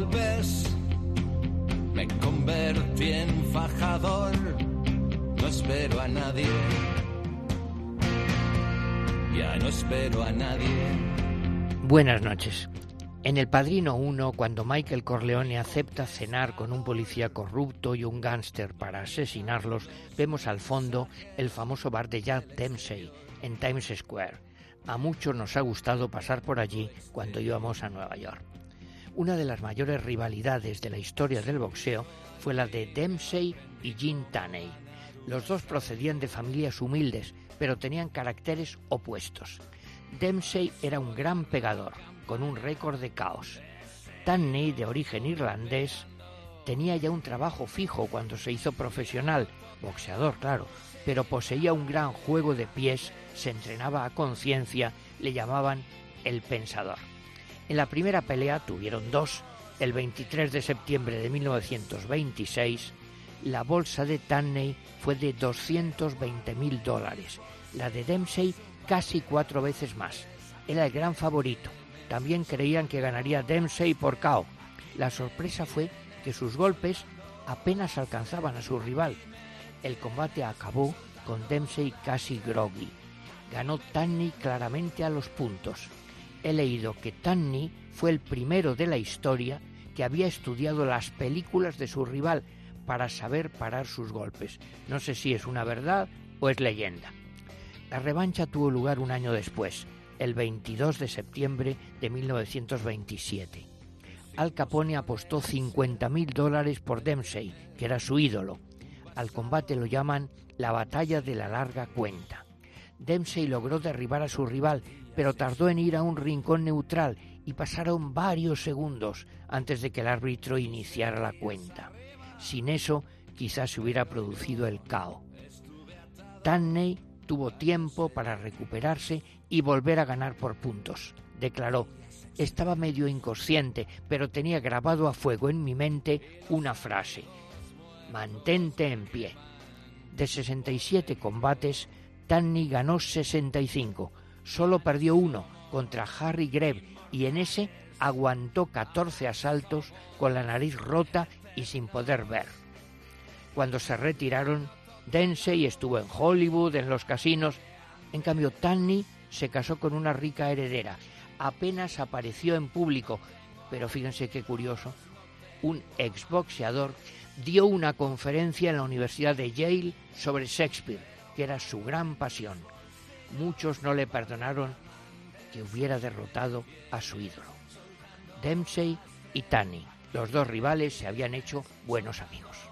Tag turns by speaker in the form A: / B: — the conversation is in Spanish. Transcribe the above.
A: golpes. Me convertí en fajador, no espero a nadie. Ya no espero a nadie.
B: Buenas noches. En El Padrino 1, cuando Michael Corleone acepta cenar con un policía corrupto y un gángster para asesinarlos, vemos al fondo el famoso bar de Jack Dempsey en Times Square. A muchos nos ha gustado pasar por allí cuando íbamos a Nueva York. Una de las mayores rivalidades de la historia del boxeo fue la de Dempsey y Gene Taney. Los dos procedían de familias humildes, pero tenían caracteres opuestos. Dempsey era un gran pegador, con un récord de caos. Tanney, de origen irlandés, tenía ya un trabajo fijo cuando se hizo profesional, boxeador, claro, pero poseía un gran juego de pies, se entrenaba a conciencia, le llamaban el pensador. En la primera pelea tuvieron dos. El 23 de septiembre de 1926, la bolsa de Tanney fue de 220 mil dólares, la de Dempsey casi cuatro veces más. Era el gran favorito. También creían que ganaría Dempsey por KO. La sorpresa fue que sus golpes apenas alcanzaban a su rival. El combate acabó con Dempsey casi groggy. Ganó Tanny claramente a los puntos. He leído que Tanny fue el primero de la historia que había estudiado las películas de su rival para saber parar sus golpes. No sé si es una verdad o es leyenda. La revancha tuvo lugar un año después, el 22 de septiembre de 1927. Al Capone apostó 50.000 dólares por Dempsey, que era su ídolo. Al combate lo llaman la batalla de la larga cuenta. Dempsey logró derribar a su rival, pero tardó en ir a un rincón neutral y pasaron varios segundos antes de que el árbitro iniciara la cuenta. Sin eso, quizás se hubiera producido el caos. Tanney tuvo tiempo para recuperarse y volver a ganar por puntos. Declaró, estaba medio inconsciente, pero tenía grabado a fuego en mi mente una frase, mantente en pie. De 67 combates, Tanny ganó 65, solo perdió uno contra Harry Greb y en ese aguantó 14 asaltos con la nariz rota y sin poder ver. Cuando se retiraron, Densey estuvo en Hollywood, en los casinos. En cambio, Tanny se casó con una rica heredera. Apenas apareció en público, pero fíjense qué curioso. Un exboxeador dio una conferencia en la Universidad de Yale sobre Shakespeare, que era su gran pasión. Muchos no le perdonaron que hubiera derrotado a su ídolo. Dempsey y Tanny, los dos rivales, se habían hecho buenos amigos.